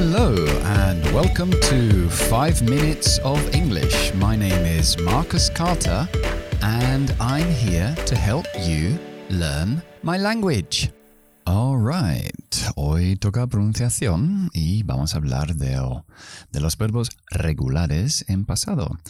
Hello and welcome to 5 Minutes of English. My name is Marcus Carter and I'm here to help you learn my language. Alright, hoy toca pronunciación y vamos a hablar de, de, los verbos regulares en pasado.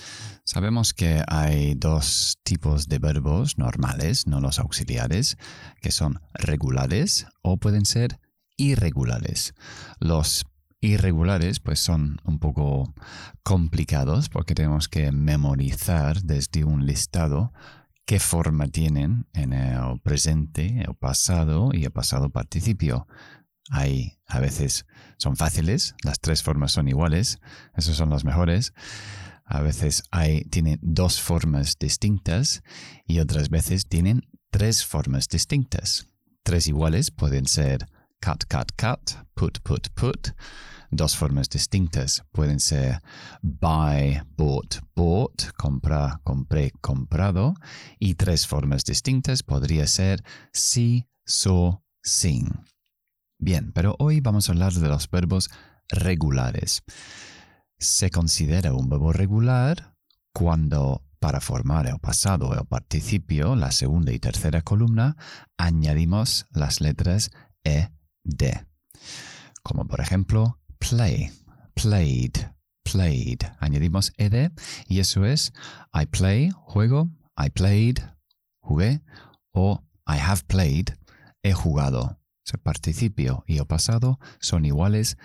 Sabemos que hay dos tipos de verbos normales, no los auxiliares, que son regulares o pueden ser irregulares. Los irregulares pues son un poco complicados porque tenemos que memorizar desde un listado qué forma tienen en el presente, el pasado y el pasado participio. Hay a veces son fáciles, las tres formas son iguales, esos son los mejores. A veces hay, tienen dos formas distintas y otras veces tienen tres formas distintas. Tres iguales pueden ser cut, cut, cut, put, put, put. Dos formas distintas pueden ser buy, bought, bought, comprar, compré, comprado. Y tres formas distintas podría ser si, so, sin. Bien, pero hoy vamos a hablar de los verbos regulares. Se considera un verbo regular cuando para formar el pasado o el participio, la segunda y tercera columna, añadimos las letras E, D. Como por ejemplo, play, played, played. Añadimos ed y eso es I play, juego, I played, jugué, o I have played, he jugado. El participio y el pasado son iguales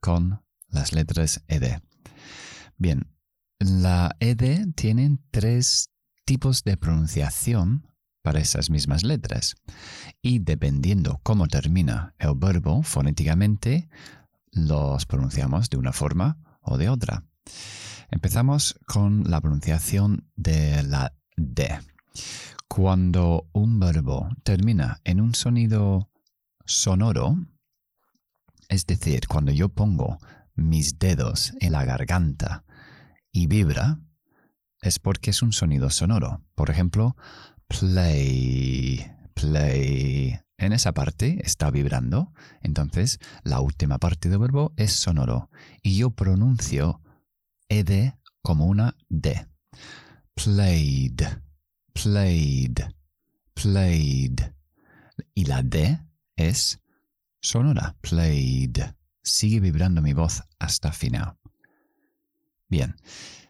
con las letras ed. Bien, la ed tiene tres tipos de pronunciación para esas mismas letras. Y dependiendo cómo termina el verbo fonéticamente, los pronunciamos de una forma o de otra. Empezamos con la pronunciación de la D. Cuando un verbo termina en un sonido sonoro, es decir, cuando yo pongo mis dedos en la garganta y vibra, es porque es un sonido sonoro. Por ejemplo, play, play. En esa parte está vibrando, entonces la última parte del verbo es sonoro y yo pronuncio ed como una d. Played, played, played. Y la d es sonora, played. Sigue vibrando mi voz hasta final. Bien,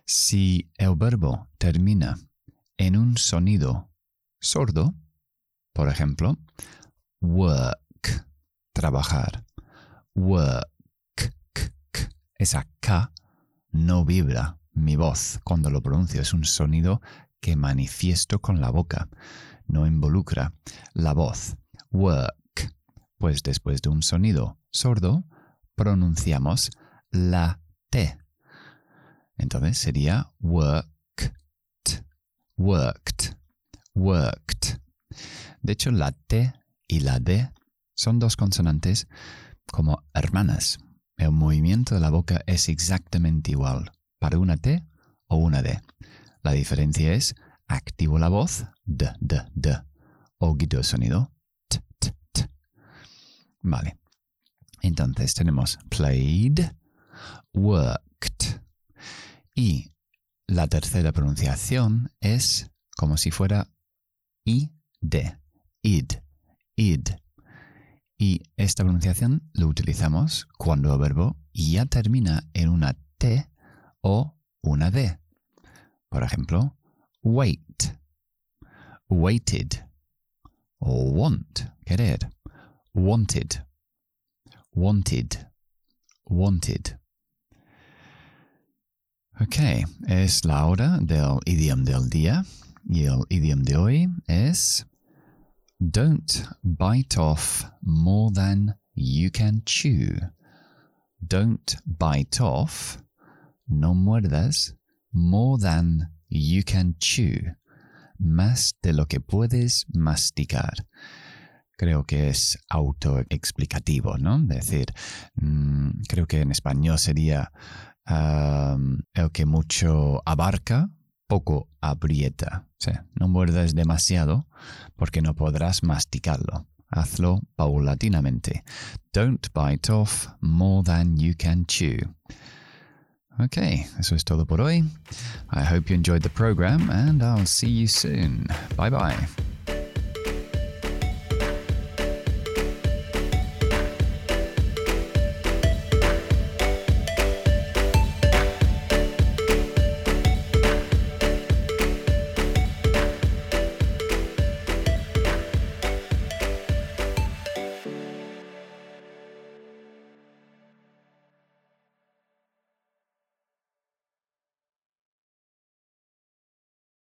si el verbo termina en un sonido sordo, por ejemplo, work, trabajar. Work, esa K no vibra mi voz cuando lo pronuncio, es un sonido que manifiesto con la boca, no involucra la voz. Work, pues después de un sonido sordo, pronunciamos la T. Entonces sería worked, worked worked. De hecho, la T y la D son dos consonantes como hermanas. El movimiento de la boca es exactamente igual para una T o una D. La diferencia es activo la voz, D, D, D, o guido el sonido, T, T, T. Vale. Entonces tenemos played, worked. Y la tercera pronunciación es como si fuera id, id, id. Y esta pronunciación lo utilizamos cuando el verbo ya termina en una T o una D. Por ejemplo, wait, waited, o want, querer, wanted, wanted, wanted. Ok, es la hora del idioma del día. Y el idioma de hoy es Don't bite off more than you can chew. Don't bite off, no muerdas, more than you can chew. Más de lo que puedes masticar. Creo que es autoexplicativo, ¿no? Es decir, mm, creo que en español sería el que mucho abarca, poco aprieta. no muerdas demasiado porque no podrás masticarlo. Hazlo paulatinamente. Don't bite off more than you can chew. Okay, eso es todo por hoy. I hope you enjoyed the program and I'll see you soon. Bye bye.